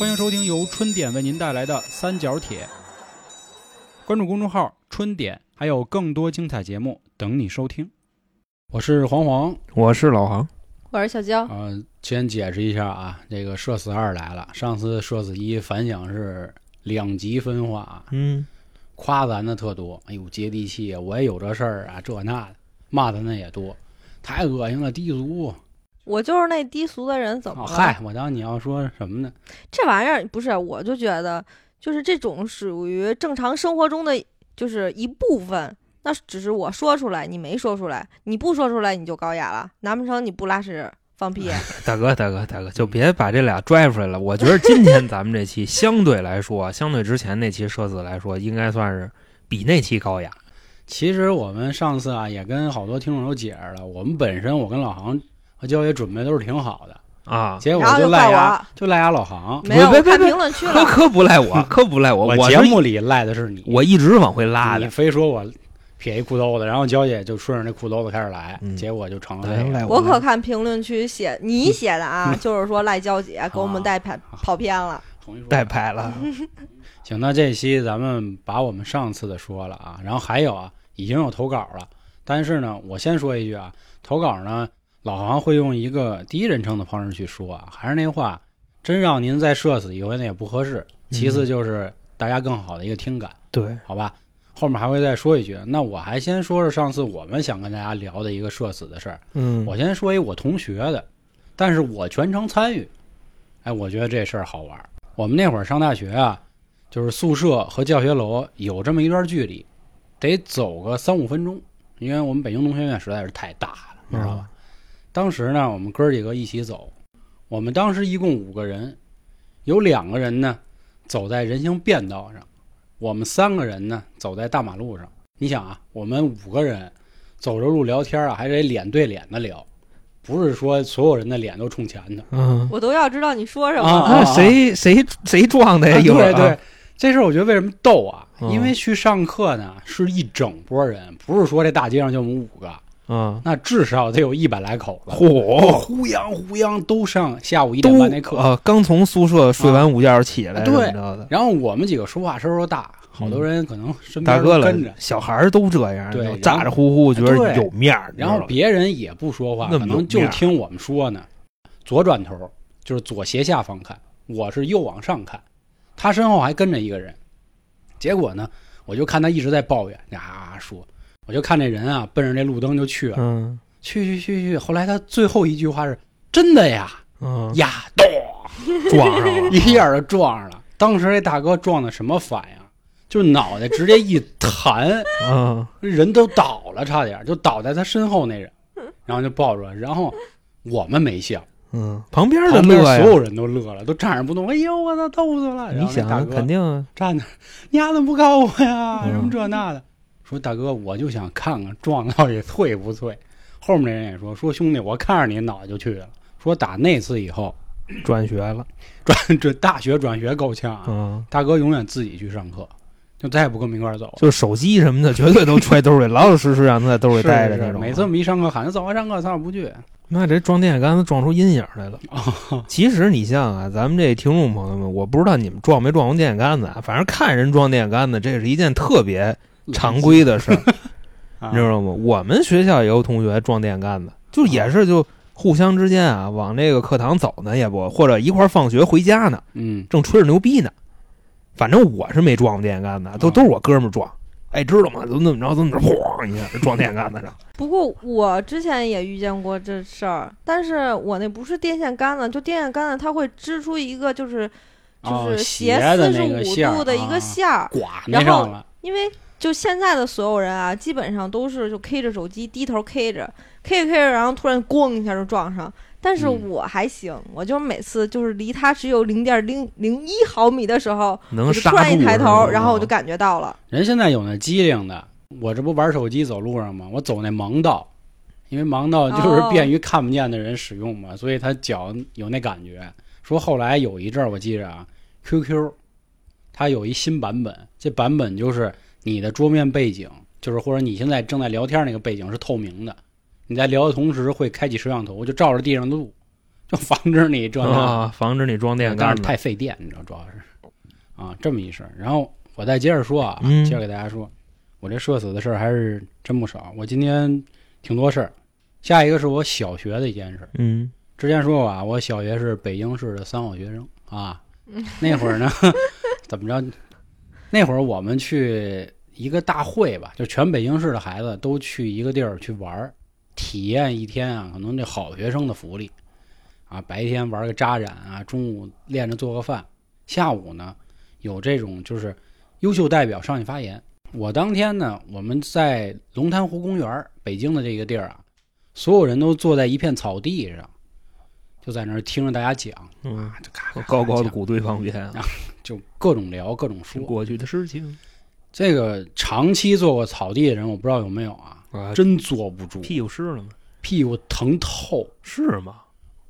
欢迎收听由春点为您带来的三角铁。关注公众号“春点”，还有更多精彩节目等你收听。我是黄黄，我是老航，我是小娇。呃，先解释一下啊，这个社死二来了。上次社死一反响是两极分化啊，嗯，夸咱的特多，哎呦接地气啊，我也有这事儿啊，这那的，骂咱的也多，太恶心了，低俗。我就是那低俗的人，怎么了？哦嗨，我当你要说什么呢？这玩意儿不是，我就觉得就是这种属于正常生活中的就是一部分。那只是我说出来，你没说出来，你不说出来你就高雅了，难不成你不拉屎放屁？大哥，大哥，大哥，就别把这俩拽出来了。我觉得今天咱们这期 相对来说，相对之前那期社死来说，应该算是比那期高雅。其实我们上次啊也跟好多听众都解释了，我们本身我跟老航和娇姐准备都是挺好的，啊，结果就赖我，就赖牙老行。没有，我看别别别评论区可了。可不赖我，可不赖我，我节目里赖的是你，我一直往回拉你。非说我撇一裤兜子，然后娇姐就顺着那裤兜子开始来，嗯结果就成了这个。我可看评论区写你写的啊，就是说赖娇姐给我们带跑跑偏了。带拍了，行，那这期咱们把我们上次的说了啊，然后还有啊，已经有投稿了，但是呢，我先说一句啊，投稿呢，老航会用一个第一人称的方式去说啊，还是那话，真让您再社死一回那也不合适。其次就是大家更好的一个听感，对，好吧？后面还会再说一句。那我还先说说上次我们想跟大家聊的一个社死的事儿。嗯，我先说一我同学的，但是我全程参与。哎，我觉得这事儿好玩儿。我们那会儿上大学啊，就是宿舍和教学楼有这么一段距离，得走个三五分钟，因为我们北京农学院实在是太大了，你知道吧？当时呢，我们哥几个一起走，我们当时一共五个人，有两个人呢走在人行便道上，我们三个人呢走在大马路上。你想啊，我们五个人走着路聊天啊，还得脸对脸的聊，不是说所有人的脸都冲前的。嗯，我都要知道你说什么啊谁谁谁撞的呀？对对，这事儿我觉得为什么逗啊？嗯因为去上课呢是一整波人，不是说这大街上就我们五个，嗯，那至少得有一百来口子。嚯，呼泱呼泱都上下午一点都半那课，啊，刚从宿舍睡完午觉起来，啊对。然后我们几个说话声都大，好多人可能身边跟着，，小孩儿都这样，对咋咋呼呼，觉得对。有面儿，然后别人也不说话，可能就听我们说呢。左转头就是左斜下方看，我是右往上看，他身后还跟着一个人。结果呢，我就看他一直在抱怨呀说，我就看这人啊奔着这路灯就去了，嗯去去去去。后来他最后一句话是：“真的呀嗯，呀，咚，撞上了，一下就撞上了。”当时这大哥撞的什么反应？就脑袋直接一弹，嗯，人都倒了，差点就倒在他身后那人，然后就抱住了。然后我们没笑，嗯，旁边的所，有人都乐了，都站着不动。哎呦，我操，逗死了！你想肯定啊站那，你丫怎么不告我呀？嗯什么这那的。说大哥，我就想看看撞到底脆不脆。后面那人也说说兄弟，我看着你脑袋就去了。说打那次以后，转学了，转这大学转学够呛啊。嗯，大哥永远自己去上课，就再也不跟我们一块儿走了。就手机什么的，绝对都揣兜里，老老实实让他在兜里是是待着那种。每次我们一上课喊他走啊上课，他不去。那这撞电线杆子撞出阴影来了。哦其实你像啊，咱们这听众朋友们，我不知道你们撞没撞过电线杆子啊，反正看人撞电线杆子，这是一件特别常规的事儿，啊你知道吗？我们学校也有同学撞电线杆子，就也是就互相之间啊，往那个课堂走呢，也不或者一块儿放学回家呢，嗯，正吹着牛逼呢。反正我是没撞过电线杆子，都啊都是我哥们儿撞。哎，知道吗？怎么怎么着，怎么着，咣一下撞电线杆子上。不过我之前也遇见过这事儿，但是我那不是电线杆子，就电线杆子它会织出一个就是就哦是斜四十五度的一啊个线儿，然后。因为就现在的所有人啊，基本上都是就 K 着手机，低头 K 着，K 着 K 着，然后突然咣一下就撞上。但是嗯我还行，我就每次就是离他只有零点零零一毫米的时候，能突然一抬头，然后我就感觉到了。人现在有那机灵的，我这不玩手机走路上吗？我走那盲道，因为盲道就是哦便于看不见的人使用嘛，所以他脚有那感觉。说后来有一阵儿我记着啊，QQ 它有一新版本，这版本就是你的桌面背景，就是或者你现在正在聊天那个背景是透明的，你在聊的同时会开启摄像头，就照着地上的路，就防止你这。啊，防止你装电但是。太费电，你知道主要是啊这么一事儿。然后我再接着说啊，嗯接着给大家说，我这社死的事儿还是真不少。我今天挺多事儿，下一个是我小学的一件事儿。嗯之前说过啊，我小学是北京市的三好学生啊。那会儿呢，怎么着？那会儿我们去一个大会吧，就全北京市的孩子都去一个地儿去玩儿，体验一天啊，可能这好学生的福利啊。白天玩个扎染啊，中午练着做个饭，下午呢有这种就是优秀代表上去发言。我当天呢，我们在龙潭湖公园，北京的这个地儿啊，所有人都坐在一片草地上，就在那儿听着大家讲嗯啊，，就咔咔咔高高的讲鼓对方边，就各种聊，各种说。过去的事情这个长期坐过草地的人，我不知道有没有啊，啊，真坐不住，屁股湿了吗？屁股疼透是吗？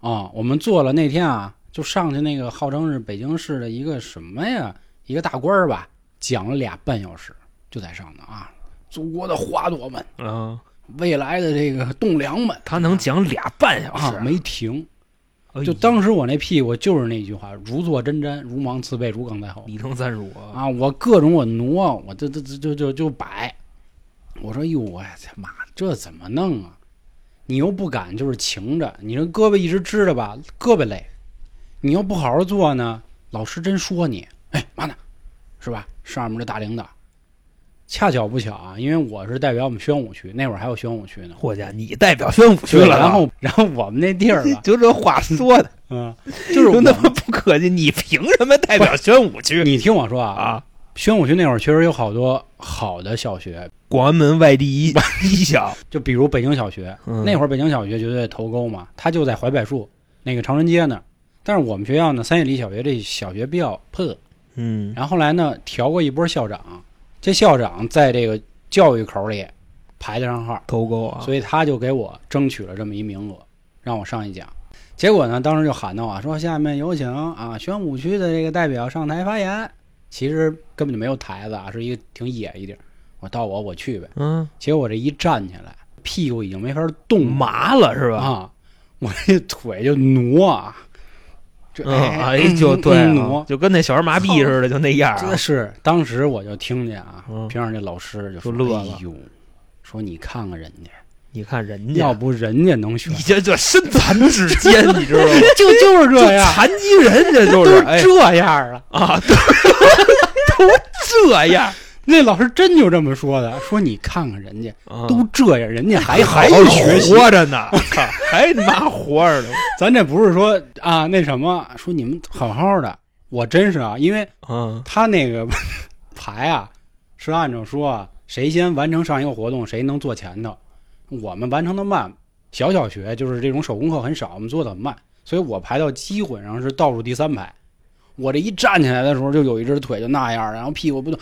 啊！我们坐了那天啊，就上去那个号称是北京市的一个什么呀，一个大官儿吧，讲了俩半小时，就在上头啊，祖国的花朵们，啊，未来的这个栋梁们他能讲俩半小啊，时，没停。哎就当时我那屁股就是那句话，如坐针毡，如芒刺背，如鲠在喉。你成三十五，啊，我各种我挪，我这这这就就就摆。我说哟，我他妈这怎么弄啊？你又不敢就是擎着，你这胳膊一直支着吧，胳膊累。你要不好好做呢，老师真说你，哎妈呢，是吧？上面这大领导。恰巧不巧啊，因为我是代表我们宣武区，那会儿还有宣武区呢。霍家，你代表宣武区，了，然后然后我们那地儿吧，就这话说的，嗯，就是 我真他妈不客气，你凭什么代表宣武区你听我说啊，啊？宣武区那会儿确实有好多好的小学，广安门外第一一小，就比如北京小学，嗯那会儿北京小学绝对头沟嘛，它就在槐柏树那个长春街那儿。但是我们学校呢，三叶里小学这小学比较破，嗯然后后来呢调过一波校长，这校长在这个教育口里排得上号，头钩啊，所以他就给我争取了这么一名额，让我上去讲。结果呢，当时就喊到啊，说下面有请啊宣武区的这个代表上台发言。其实根本就没有台子啊，是一个挺野一点儿。我到我我去呗。嗯，结果这一站起来，屁股已经没法动麻了是吧？啊，我这腿就挪啊，这嗯，哎，就嗯对。就跟那小儿麻痹似的，就那样啊。这是当时我就听见啊，嗯边上那老师就说乐了哎呦，说你看看人家，你看人家，要不人家能选你，这这身残志坚，你知道吗？就就是这样，残疾人这就是哎这样了。啊，都都这样，那老师真就这么说的，说你看看人家啊都这样，人家还好还好学习。活着呢，靠还他妈活着呢。咱这不是说啊那什么，说你们好好的，我真是啊，因为嗯他那个 排啊是按照说啊，谁先完成上一个活动，谁能坐前头。我们完成的慢，小小学就是这种手工课很少，我们做的很慢，所以我排到基本上是倒数第三排。我这一站起来的时候，就有一只腿就那样，然后屁股不动，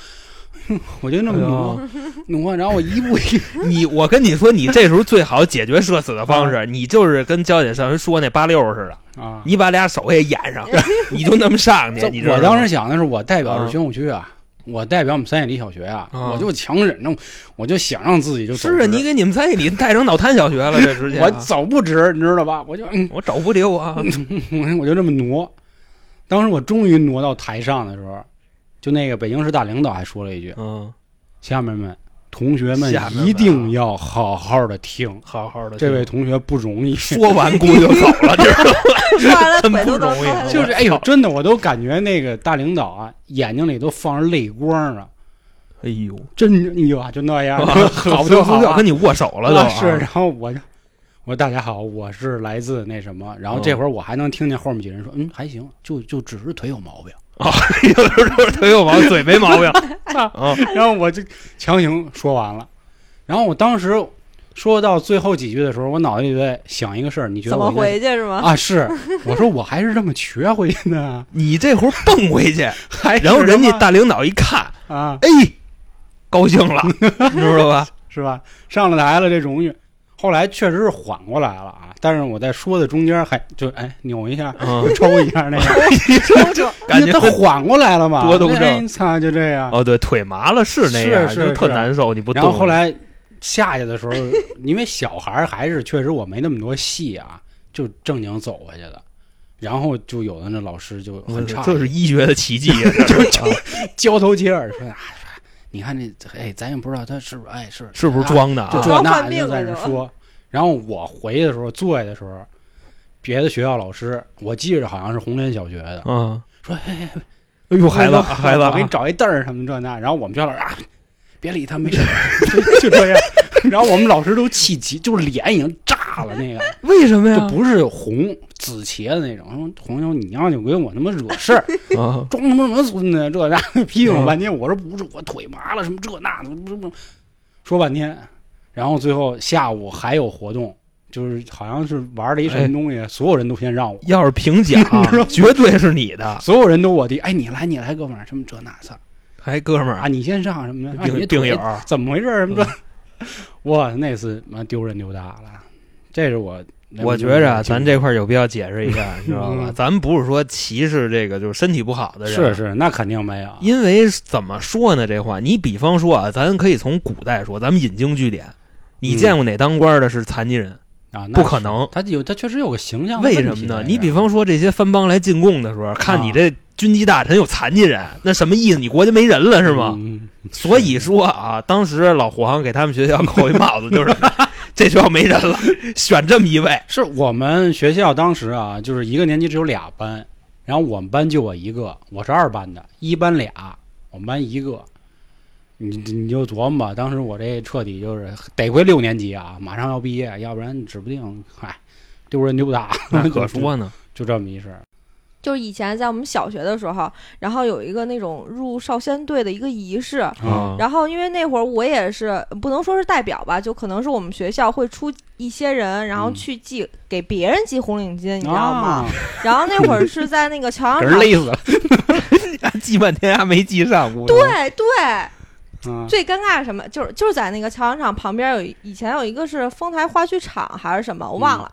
我就那么挪、挪，然后我一步一你我跟你说，你这时候最好解决社死的方式，你就是跟娇姐上回说那八六似的，啊。你把俩手也掩上，你就那么上去。你知道我当时想的是，我代表啊是宣武区啊，我代表我们三叶里小学啊，啊我就强忍着，我就想让自己就是啊，你给你们在你带成脑瘫小学了，这直接 我走不直，你知道吧？我就嗯，我找不溜啊。我我就这么挪。当时我终于挪到台上的时候，就那个北京市大领导还说了一句嗯，：“下面们，同学们一定要好好的听，好好的。这位同学不容易。”说完估计就走了，知道吗？真不容易就是哎呦，真的，我都感觉那个大领导啊，眼睛里都放着泪光呢，哎呦，真哎呦啊，就那样，好不就好啊要跟你握手了都是，然后我就我说大家好，我是来自那什么，然后这会儿我还能听见后面几人说，嗯，还行，就就只是腿有毛病，有的时候腿有毛，嘴没毛病 啊。然后我就强行说完了，然后我当时说到最后几句的时候，我脑子里在想一个事儿，你觉得怎么我应该回去是吗？啊？是，我说我还是这么瘸回去的啊，你这会儿蹦回去，还然后人家大领导一看，啊，哎，高兴了，你知道吧？是吧？上了台了这荣誉。后来确实是缓过来了啊，但是我在说的中间还就哎扭一下，嗯，抽一下那个，感觉他缓过来了嘛，多动症。哎操，就这样。哦，对，腿麻了是那样，是是就特难受，你不动。然后后来下去的时候，因为小孩还是确实我没那么多戏啊，就正经走过去的。然后就有的那老师就很差，这是医学的奇迹啊，就就交头接耳说啊，说你看这哎，咱也不知道他是不是哎是是不是装的啊？就那的就犯病在那说。然后我回去的时候，坐下的时候，别的学校老师，我记着好像是红莲小学的，嗯，说哎，哎呦，孩子孩子啊，我给你找一凳儿什么这那。然后我们学校老师啊，别理他，没事，就 就这样。然后我们老师都气急，就是脸已经炸了，那个为什么呀？就不是红紫茄的那种。说红牛，你要就给我他妈惹事儿，啊，装他妈什么孙子？这那批评我半天，我说不是，我腿麻了，什么这那的，不不，说半天。然后最后下午还有活动，就是好像是玩了一什么东西，所有人都先让我，要是评奖，绝对是你的。所有人都我的，哎，你来你来，哥们儿，什么这那操还哥们儿啊，你先上什么的，啊病友，怎么回事儿？什么的，哇，那次妈丢人丢大了，这是我。我觉着啊咱这块儿有必要解释一下，你知道吧？嗯 咱们不是说歧视这个就是身体不好的人，是是，那肯定没有，因为怎么说呢？这话，你比方说啊，咱可以从古代说，咱们引经据典。你嗯见过哪当官的是残疾人？啊，那不可能他有他确实有个形象为什么呢？你比方说这些藩邦来进贡的时候，看你这军机大臣有残疾人，那什么意思？你国家没人了是吗？嗯所以说啊，当时老黄给他们学校扣一帽子，就是 这学校没人了，选这么一位。是我们学校当时啊，就是一个年级只有俩班，然后我们班就我一个，我是二班的，一班俩，我们班一个。你你就琢磨吧，当时我这彻底就是得亏六年级啊，马上要毕业，要不然指不定嗨丢人丢大。那 可说呢，就这么一事儿。就是以前在我们小学的时候，然后有一个那种入少先队的一个仪式，啊然后因为那会儿我也是不能说是代表吧，就可能是我们学校会出一些人，然后嗯去系给别人系红领巾，你知道吗？啊？然后那会儿是在那个 桥给上场，人勒死了。系半天还没系上，对对，嗯，最尴尬是什么？就是就是在那个桥场场旁边有以前有一个是丰台花剧场还是什么，我忘了。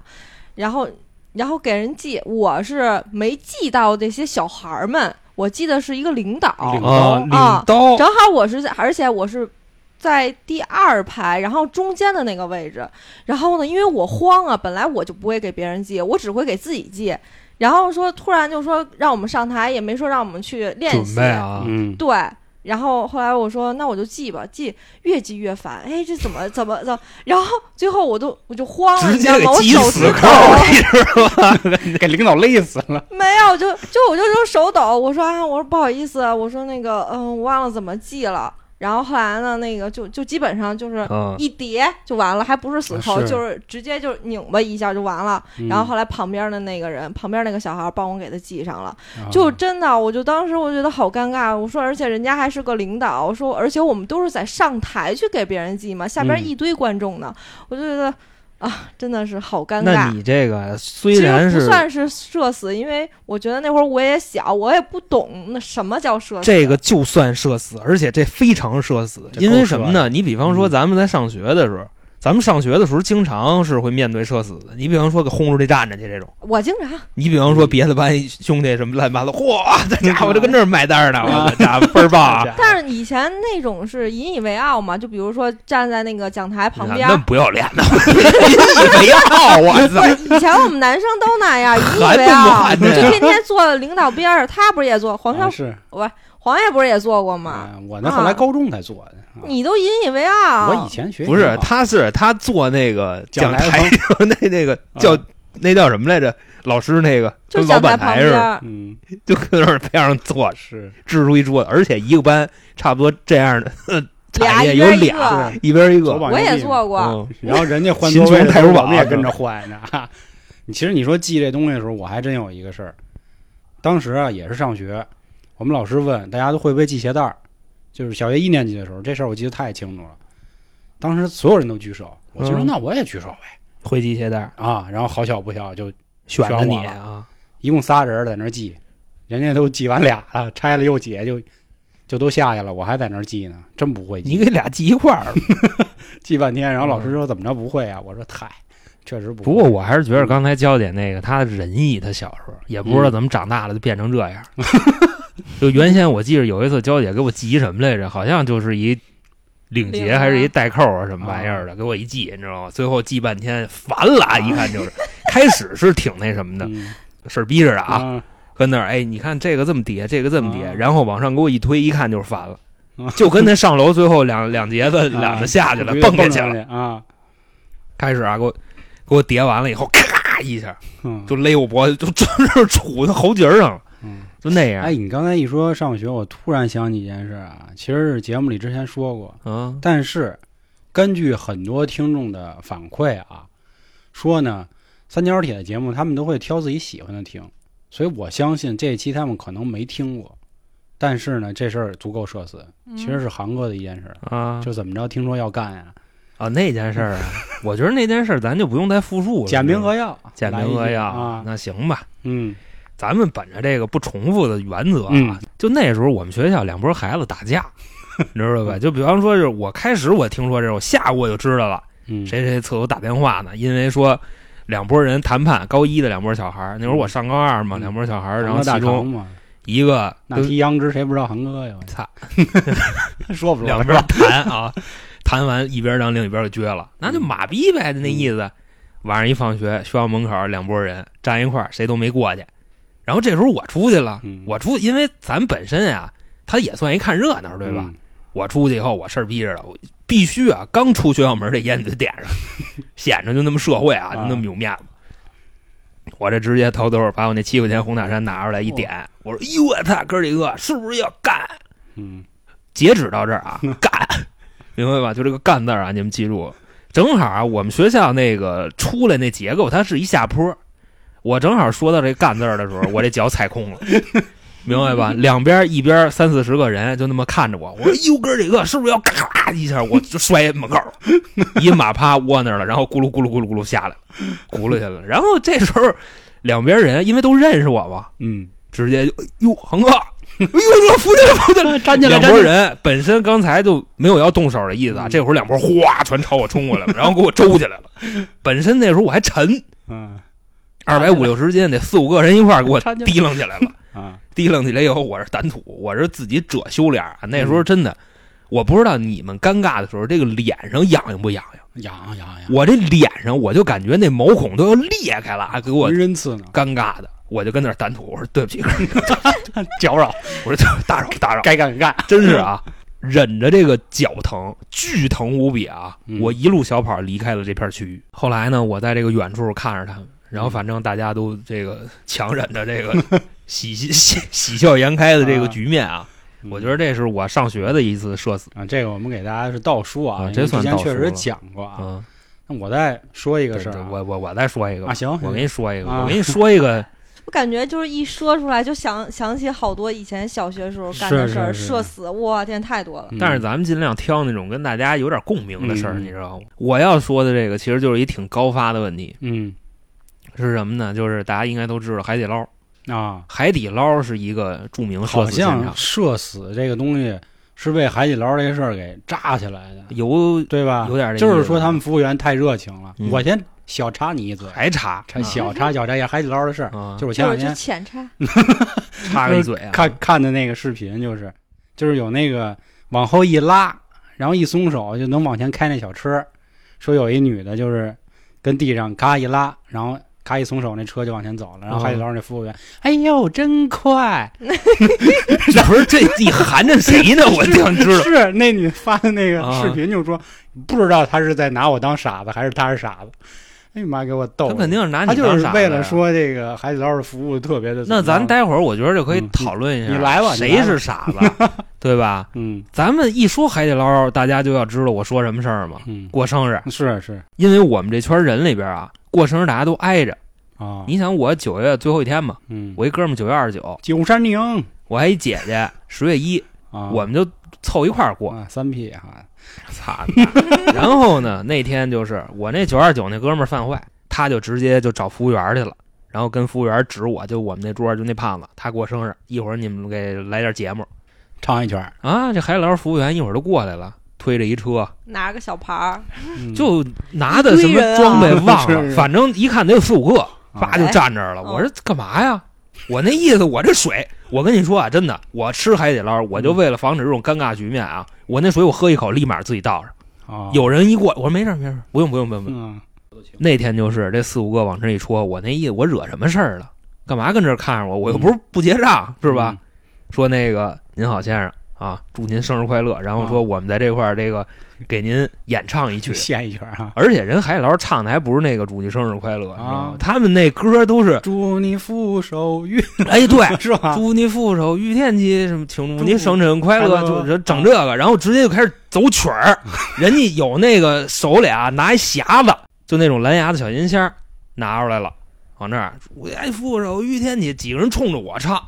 然后然后给人寄，我是没寄到这些小孩儿们，我记得是一个领导。领啊，领刀正好我是在，而且我是在第二排，然后中间的那个位置。然后呢，因为我慌啊，本来我就不会给别人寄，我只会给自己寄。然后说突然就说让我们上台，也没说让我们去练习。啊，嗯，对，然后后来我说那我就记吧，记越记越烦，哎，这怎么怎么怎么？然后最后我都我就慌了，直你知道吗？我手抖，你知道吗？给领导累死了。没有，就就我就就手抖，我说啊，我说不好意思，我说那个嗯，我忘了怎么记了。然后后来呢，那个就就基本上就是嗯，一叠就完了，还不是死扣，是就是直接就拧巴一下就完了。嗯然后后来旁边的那个人，旁边那个小孩帮我给他系上了。啊就真的，我就当时我觉得好尴尬。我说，而且人家还是个领导，我说，而且我们都是在上台去给别人系嘛，下边嗯一堆观众呢，我就觉得啊，真的是好尴那尬。你这个虽然是不算是社死，因为我觉得那会儿我也小，我也不懂那什么叫社死。这个就算社死，而且这非常社死，因为什么呢？你比方说嗯咱们在上学的时候，咱们上学的时候经常是会面对社死的。你比方说给轰出去站着去这种，我经常你比方说别的班兄弟什么乱七八糟，嚯，这家伙就跟这儿卖单呢，我这 家伙倍儿棒啊！但是以前那种是引以为傲嘛，就比如说站在那个讲台旁边那，不要脸的，引以为傲，我操！不是以前我们男生都那样，引以为傲，就天天坐领导边上。他不是也坐？黄少啊是黄爷不是也做过吗？啊我那后来高中才做的。啊你都引以为傲。我以前学不是，他是他做那个讲讲台 那那个叫那叫什么来着？老师那个就跟老讲台旁板台似的，儿，嗯就搁那儿边上坐，是支出一桌子，而且一个班差不多这样的 俩产业有一边一俩，个。一边一个。膀我右臂也做过，嗯然后人家换秦座位我们也跟着换呢。哈其实你说记这东西的时候，我还真有一个事儿。当时啊，也是上学，我们老师问大家都会不会系鞋带儿，就是小学一年级的时候，这事儿我记得太清楚了。当时所有人都举手，我就说嗯那我也举手呗会系鞋带儿，啊。然后好巧不巧，就选了你啊，一共仨人在那儿系，人家都系完俩了，拆了又解，就就都下去了，我还在那儿系呢，真不会系，你给俩系一块儿。系半天。然后老师说怎么着不会啊？我说嗨，确实不会。不过我还是觉得刚才娇姐那个，她仁义，她小时候也不知道怎么长大了就变成这样。就原先我记着有一次娇姐给我系什么来着，好像就是一领结还是一带扣啊什么玩意儿的，给我一系，你知道吗？最后系半天烦了，一看就是。开始是挺那什么的，嗯事儿逼着的啊，啊，跟那儿哎，你看这个这么叠，这个这么叠，啊然后往上给我一推，一看就是烦了啊，就跟那上楼最后两两节子两个下去了，啊蹦下去了。啊，开始啊，给我给我叠完了以后，咔一下嗯，就勒我脖子，就真是杵在喉结上了，嗯。就那样。哎，你刚才一说上学，我突然想起一件事啊，其实是节目里之前说过，嗯但是根据很多听众的反馈啊，说呢，三角铁的节目他们都会挑自己喜欢的听，所以我相信这一期他们可能没听过，但是呢，这事儿足够社死，嗯其实是韩哥的一件事儿，啊就怎么着，听说要干呀，啊，那件事儿啊，我觉得那件事儿咱就不用再复述了。简明扼要，简明扼要啊，那行吧。嗯咱们本着这个不重复的原则啊，嗯就那时候我们学校两拨孩子打架，你知道吧？就比方说，是我开始我听说这，我下午我就知道了，嗯，谁谁厕所打电话呢？因为说两拨人谈判，高一的两拨小孩儿，那会儿我上高二嘛，嗯两拨小孩然后其中一个那提杨枝谁不知道韩哥呀？操，说不出来两边谈啊，谈完一边让另一边给撅了，那就马逼呗，就那意思。晚上一放学，学校门口两拨人站一块儿，谁都没过去。然后这时候我出去了，嗯我出，因为咱本身啊，他也算一看热闹，对吧？嗯我出去以后，我事儿逼着了，我必须啊，刚出学校门，这烟得点上，显着就那么社会啊，就那么有面子。我这直接偷偷把我那七块钱红塔山拿出来一点，我说：“哟，我操，哥几个是不是要干？”嗯截止到这儿啊，干，明白吧？就这个“干”字啊，你们记住。正好啊，我们学校那个出来那结构，它是一下坡。我正好说到这“干”字儿的时候，我这脚踩空了，明白吧？两边一边三四十个人就那么看着我，我说：“哟，哥几个是不是要咔一下？”我就摔门口了，一马趴窝那儿了，然后咕噜咕噜咕噜咕噜下来了，咕噜去了。然后这时候两边人因为都认识我嘛，嗯，直接就哎呦，恒哥，哎呦，我扶起来，扶起来。站起来，两拨人本身刚才就没有要动手的意思啊，嗯这会儿两拨哗全朝我冲过来了，然后给我周起来了。本身那时候我还沉，嗯二百五六十斤，得四五个人一块儿给我提楞起来了。啊，提楞起来以后，我是胆土，我是自己褶羞脸。那时候真的，我不知道你们尴尬的时候，这个脸上痒痒不痒痒？痒痒痒，我这脸上我就感觉那毛孔都要裂开了，还，给我浑身刺挠，尴尬的。我就跟那儿胆土，我说对不起，搅扰，我说打扰打扰，该干干，真是啊，忍着这个脚疼，巨疼无比啊！嗯我一路小跑离开了这片区域。后来呢，我在这个远处看着他们，然后反正大家都这个强忍着这个喜喜喜喜笑颜开的这个局面啊，我觉得这是我上学的一次社死。啊，这个我们给大家是倒数啊，啊因为之前这算倒数确实讲过啊。嗯，那我再说一一个事儿啊，我我我再说一个吧啊行我给你说一个，啊我给你说一个，我感觉就是一说出来就想想起好多以前小学时候干的事儿，是是社死，我天，太多了。嗯但是咱们尽量挑那种跟大家有点共鸣的事儿，嗯你知道吗？我要说的这个其实就是一挺高发的问题，嗯是什么呢？就是大家应该都知道海底捞。啊，海底捞是一个著名社好像死现场，社死这个东西是被海底捞这事儿给炸起来的，有对吧？有点这就是说他们服务员太热情了。嗯我先小插你一嘴，还插插小插小插一下海底捞的事儿。啊，就是我前就是就两天浅插，插个一嘴啊，看看的那个视频，就是就是有那个往后一拉，然后一松手就能往前开那小车。说有一女的，就是跟地上咔一拉，然后咔一松手，那车就往前走了。然后海底捞那服务员，哎呦，真快！不是这你含着谁呢？我想知道。是那女发的那个啊视频，就说不知道他是在拿我当傻子，还是他是傻子。哎呀妈，给我逗！他肯定是拿你他就当傻子呀是为了。说这个海底捞的服务特别的。那咱待会儿我觉得就可以嗯讨论一下，你来吧谁是傻子，对吧？嗯咱们一说海底捞，大家就要知道我说什么事儿嘛。嗯，过生日，是是因为我们这圈人里边啊，过生日大家都挨着。啊，你想，我九月最后一天嘛，嗯，我一哥们九月二十九，九山宁我还一姐姐十月一，哦，我们就凑一块儿过。啊三 P 哈，操 你妈！然后呢，那天就是我那九二九那哥们儿犯坏，他就直接就找服务员去了，然后跟服务员指我，就我们那桌就那胖子，他过生日，一会儿你们给来点节目唱一圈儿，啊。这海底捞服务员一会儿就过来了，推着一车，拿个小牌儿，嗯就拿的什么装备 忘了，反正一看得有四五个，啊叭就站这儿了。哎我说干嘛呀？我那意思，我这水，我跟你说啊，真的，我吃海底捞，我就为了防止这种尴尬局面啊，我那水我喝一口，立马自己倒上。啊，有人一过，我说没事没事，不用不用不用不用。嗯那天就是这四五个往这一戳，我那意思我惹什么事儿了？干嘛跟这儿看着我？我又不是不结账，是吧？？说那个您好先生啊，祝您生日快乐。然后说我们在这块儿这个给您演唱一曲去，献一曲啊！而且人海底捞唱的还不是那个祝你生日快乐，啊？他们那歌都是祝你福寿与哎对。是吧？祝你福寿与天齐，什么庆祝你生辰快乐，就就整这个，然后直接就开始走曲儿。人家有那个手里啊拿一匣子，就那种蓝牙的小音箱拿出来了，往那儿祝你福寿与天齐，几个人冲着我唱。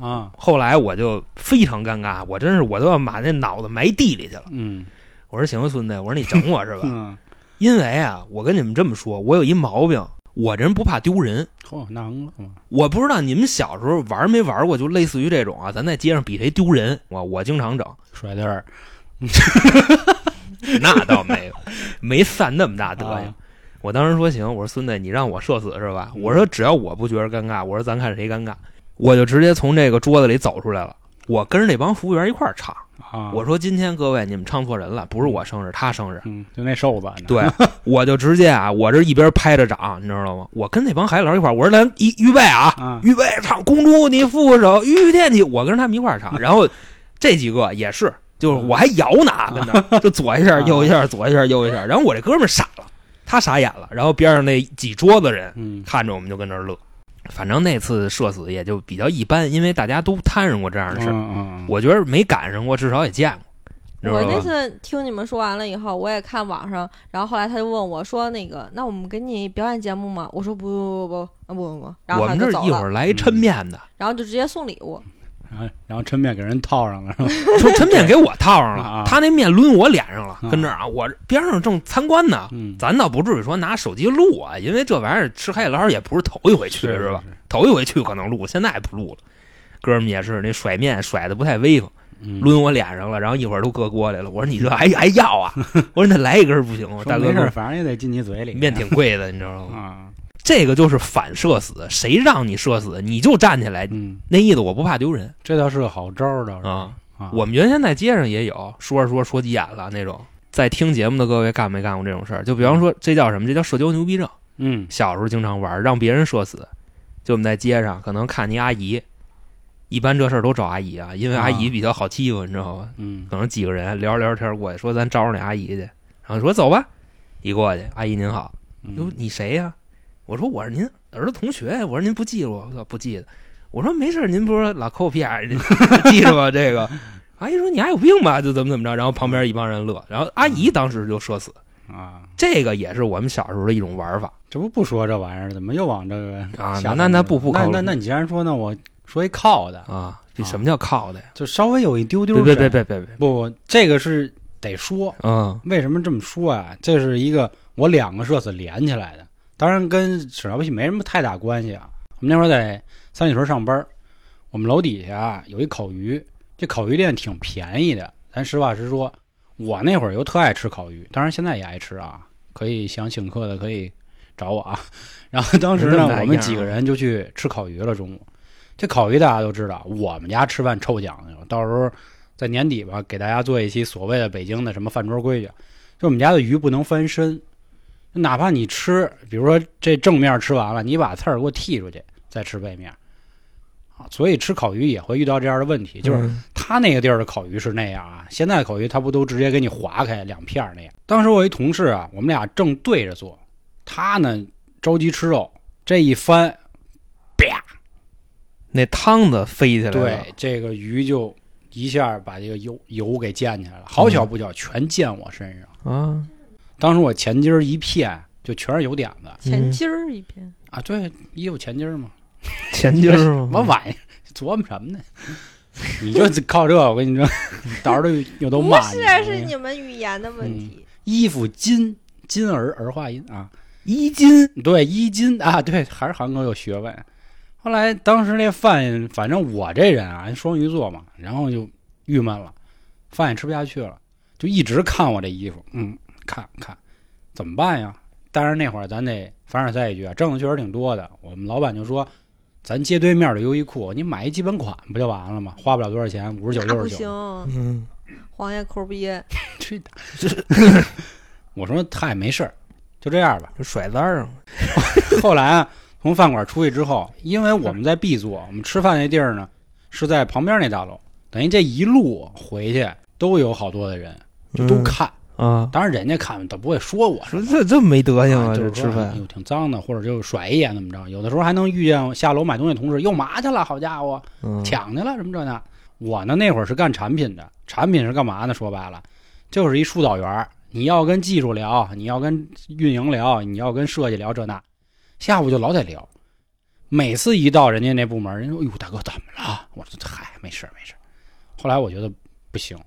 啊，后来我就非常尴尬，我真是我都要把那脑子埋地里去了。嗯我说行，孙子，我说你整我是吧？嗯，因为啊，我跟你们这么说，我有一毛病，我这人不怕丢人。我不知道你们小时候玩没玩过，就类似于这种啊，咱在街上比谁丢人，我我经常整。甩地儿，那倒没有，没散那么大德行。啊我当时说行，我说孙子，你让我社死是吧？我说只要我不觉得尴尬，我说咱看谁尴尬，我就直接从这个桌子里走出来了。我跟着那帮服务员一块儿唱，啊！我说今天各位你们唱错人了，不是我生日，他生日。嗯，就那瘦子，对，我就直接啊，我这一边拍着掌，你知道吗？我跟那帮海底捞一块儿，我说咱一预备啊，啊，预备唱《公主你负手御天你》，我跟着他们一块儿唱，然后这几个也是，就是我还摇呢，跟那就左一下右一下，左一下右一下，然后我这哥们傻了，他傻眼了，然后边上那几桌子人嗯。看着我们就跟那儿乐，反正那次社死也就比较一般，因为大家都摊上过这样的事儿，嗯嗯，我觉得没赶上过，至少也见过，我那？次听你们说完了以后，我也看网上，然后后来他就问我说：“那个，那我们给你表演节目吗？”我说：“不不不不不不不。”然后我们这儿他就走了，一会儿来一抻面的，然后就直接送礼物。然后然后抻面给人套上了，是吧？说抻面给我套上啊了，他那面抡我脸上了，啊跟这儿啊，我边上正参观呢，嗯，咱倒不至于说拿手机录啊，因为这玩意儿吃海底捞也不是头一回去，是吧？？头一回去可能录，现在不录了。哥们也是那甩面甩的不太威风，嗯，抡我脸上了，然后一会儿都搁锅里了。我说你这还还要啊？我说那来一根不行吗？大哥说没事，反正也得进你嘴里。面挺贵的，你知道吗？啊，这个就是反射死，谁让你射死，你就站起来，嗯，那意思我不怕丢人这倒是个好招儿，倒是啊。啊，我们原先在街上也有说着说着说急眼了那种。在听节目的各位干没干过这种事儿？就比方说，这叫什么？这叫社交牛逼症。嗯小时候经常玩，让别人射死。就我们在街上，可能看见一阿姨，一般这事儿都找阿姨啊，因为阿姨比较好欺负，你知道吧？嗯可能几个人聊着聊着天过去，说咱招呼那阿姨去，然后说走吧，一过去，阿姨您好，哟嗯，你谁呀、我说我是您儿子同学，我说您不记住我，说不记得，我说没事，您不是老抠我屁眼，您记住吧这个。阿姨说你还有病吧，就怎么怎么着，然后旁边一帮人乐，然后阿姨当时就社死，啊，这个也是我们小时候的一种玩法这不不说这玩意儿，怎么又往这个啊。那那那不不靠那那那你既然说，那我说一靠的，啊，这什么叫靠的呀？就稍微有一丢丢别别别别别不，这个是得说。嗯为什么这么说啊？这是一个我两个社死连起来的，当然跟省消息没什么太大关系啊。我们那会儿在三里屯上班，我们楼底下啊有一烤鱼，这烤鱼店挺便宜的。咱实话实说，我那会儿又特爱吃烤鱼，当然现在也爱吃啊。可以想请客的可以找我啊。然后当时呢，我们几个人就去吃烤鱼了。中午，这烤鱼大家都知道，我们家吃饭抽奖究，到时候在年底吧，给大家做一期所谓的北京的什么饭桌规矩。就我们家的鱼不能翻身，哪怕你吃，比如说这正面吃完了，你把刺儿给我剔出去，再吃背面。啊，所以吃烤鱼也会遇到这样的问题，就是嗯他那个地儿的烤鱼是那样啊，现在的烤鱼他不都直接给你划开两片儿那样。当时我一同事啊，我们俩正对着坐，他呢着急吃肉，这一翻，啪，那汤子飞起来了，对，这个鱼就一下把这个油油给溅起来了，好巧不巧，全溅我身上。啊，当时我前襟儿一片，就全是油点子前襟儿一片，啊，对，衣服前襟儿嘛。前襟儿什吗么玩意儿？琢磨什么呢？你就靠这，我跟你说，到时候又都不骂你。是是你们语言的问题。衣服襟襟儿儿化音啊，衣襟，对衣襟啊，对，还是韩国有学问。后来当时那饭，反正我这人啊，双鱼座嘛，然后就郁闷了，饭也吃不下去了，就一直看我这衣服，嗯，看看怎么办呀？但是那会儿咱得凡尔赛一句啊，挣的确实挺多的。我们老板就说，咱街对面的优衣库，你买一基本款不就完了吗？花不了多少钱，五十九、六十九。行，嗯，黄爷抠鼻，去的！我说他也没事儿，就这样吧。就甩簪儿啊，后来啊，从饭馆出去之后，因为我们在 B 座，我们吃饭那地儿呢是在旁边那大楼，等于这一路回去都有好多的人，就都嗯看。啊，当然人家看他不会说我说这。这这没德行啊，就是吃饭又挺脏的，或者就甩一眼怎么着？有的时候还能遇见下楼买东西同事又嘛去了，好家伙，嗯抢去了什么这那。我呢那会儿是干产品的，产品是干嘛呢？说白了，就是一疏导员。你要跟技术聊，你要跟运营聊，你要跟设计聊这那，下午就老得聊。每次一到人家那部门，人家说：“哟，大哥怎么了？”我说：“嗨，没事儿没事儿。”后来我觉得不行，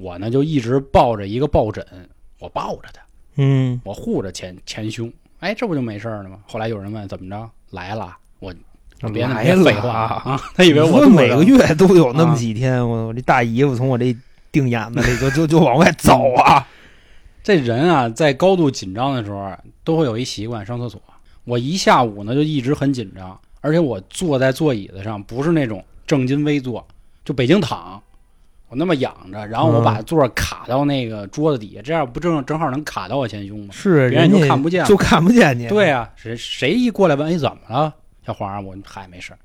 我呢就一直抱着一个抱枕，我抱着他。嗯，我护着前前胸，哎，这不就没事了吗？后来有人问怎么着来了，我别那么来了些废话啊！他以为我每个月都有那么啊几天，我我这大姨夫从我这腚眼子里就就就往外走啊，这人啊，在高度紧张的时候啊，都会有一习惯上厕所。我一下午呢就一直很紧张，而且我坐在座椅子上，不是那种正襟危坐，就北京躺，我那么仰着，然后我把座儿卡到那个桌子底下，这样不正正好能卡到我前胸吗？是别人就看不见就看不见你。对啊，谁谁一过来问，哎，怎么了，小黄儿？我嗨没事儿。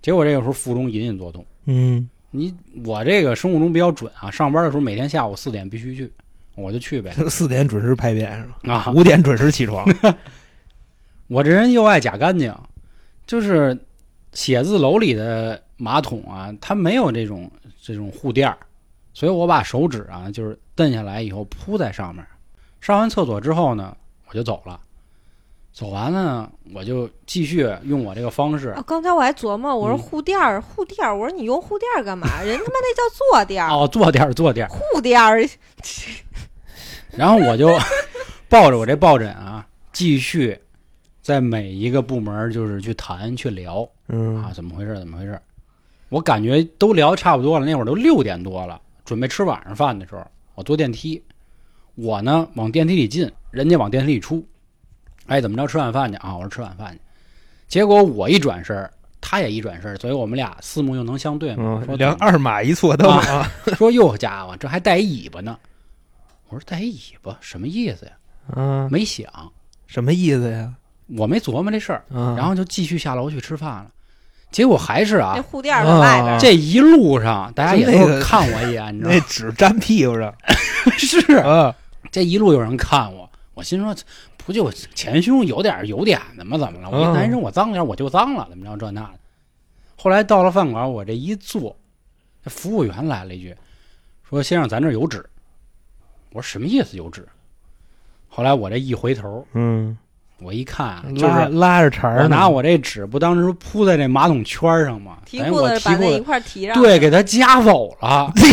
结果这个时候腹中隐隐作痛。嗯，你我这个生物钟比较准啊，上班的时候每天下午四点必须去，我就去呗。四点准时排便是吧？啊，五点准时起床。我这人又爱假干净，就是写字楼里的马桶啊，它没有这种这种护垫儿，所以我把手指啊就是蹬下来以后铺在上面。上完厕所之后呢，我就走了。走完了呢，我就继续用我这个方式啊，刚才我还琢磨，我说嗯护垫儿，护垫儿，我说你用护垫儿干嘛？人他妈那叫坐垫儿，哦，坐垫儿坐垫儿，护垫儿，然后我就 抱着我这抱枕啊，继续在每一个部门就是去谈去聊嗯啊，怎么回事？怎么回事？我感觉都聊得差不多了，那会儿都六点多了，准备吃晚上饭的时候，我坐电梯，我呢往电梯里进，人家往电梯里出。哎，怎么着？吃晚饭去啊？我说吃晚饭去。结果我一转身，他也一转身，所以我们俩四目又能相对嘛。嗯，说两二马一错蹬啊。说哟家伙，这还带一尾巴呢。我说带一尾巴什么意思呀？嗯，没想，什么意思呀？我没琢磨这事儿，嗯，然后就继续下楼去吃饭了。结果还是啊那，护垫在外边啊，这一路上大家也都看我一眼，你知道那吗？纸粘屁股上。是啊，这一路有人看我，我心说不就前胸有点有点的吗？怎么了？我一嗯男生我脏点我就脏了，怎么着这那的。后来到了饭馆，我这一坐，这服务员来了一句，说：“先生，咱这有纸。”我说：“什么意思有纸？”后来我这一回头，嗯，我一看啊，就拉是拉着茬儿，我拿我这纸不当时铺在这马桶圈上吗？提裤子把那一块提上，对，给他夹走了。哎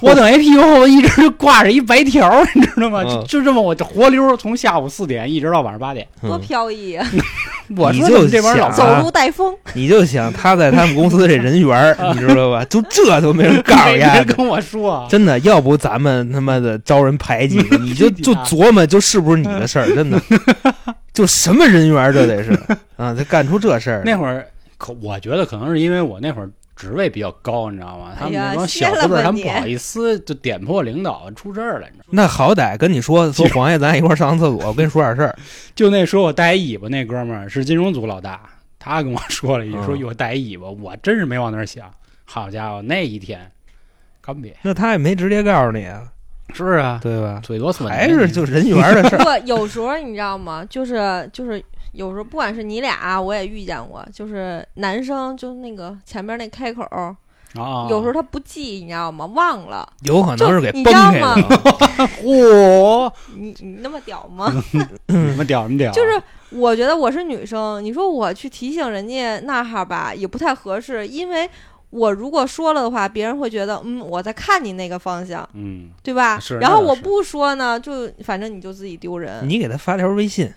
我等于屁股后头一直挂着一白条，你知道吗？嗯就就这么我就活溜儿从下午四点一直到晚上八点。多嗯飘逸啊，我说你就这帮老想走路带风，你就想他在他们公司这人缘，你知道吧？就这都没人告诉。人跟我说啊，真的，要不咱们他妈的招人排挤，你就就琢磨，就是不是你的事儿，真的，就什么人缘儿这得是 啊，他干出这事儿，那会儿可我觉得可能是因为我那会儿职位比较高，你知道吗？他们那帮小子辈儿，他们不好意思就点破领导出事儿了，你知道吗？那好歹跟你说说黄爷，咱一块儿上厕所，我跟你说点事儿。就那时候我带一尾巴那哥们儿是金融组老大，他跟我说了一句，嗯说有带一尾巴，我真是没往那儿想。好家伙，那一天干瘪那他也没直接告诉你啊，是啊，对吧？嘴多损，还是就人缘儿的事儿。不，有时候你知道吗？就是就是有时候，不管是你俩，我也遇见过，就是男生就那个前面那开口，啊，有时候他不记，你知道吗？忘了，有可能是给崩知道吗开了。嚯，你你那么屌吗？你们屌你屌，就是我觉得我是女生，你说我去提醒人家那哈吧，也不太合适，因为我如果说了的话，别人会觉得嗯我在看你那个方向，嗯，对吧是？然后我不说呢，就反正你就自己丢人，你给他发条微信，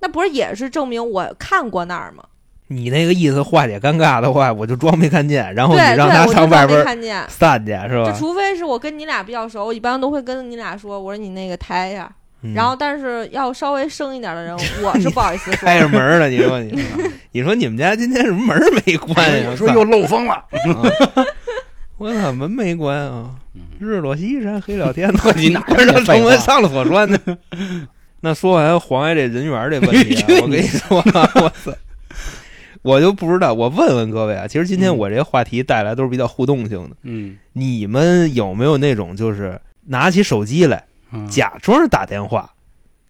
那不是也是证明我看过那儿吗？你那个意思化解尴尬的话，我就装没看见，然后你让他上外边。散去，是就？除非是我跟你俩比较熟，我一般都会跟你俩说，我说你那个抬一下然后但是要稍微生一点的人，我是不好意思说开。着门儿了，你说你说，你说你们家今天什么门儿没关呀？说又漏风了，啊我操，门没关啊！嗯日落西山黑了天，你哪关上城门上了锁栓呢？那说完黄爷这人缘这问题、啊，我跟你说啊，我操，我就不知道。我问问各位啊，其实今天嗯我这话题带来都是比较互动性的。嗯，你们有没有那种就是拿起手机来嗯假装打电话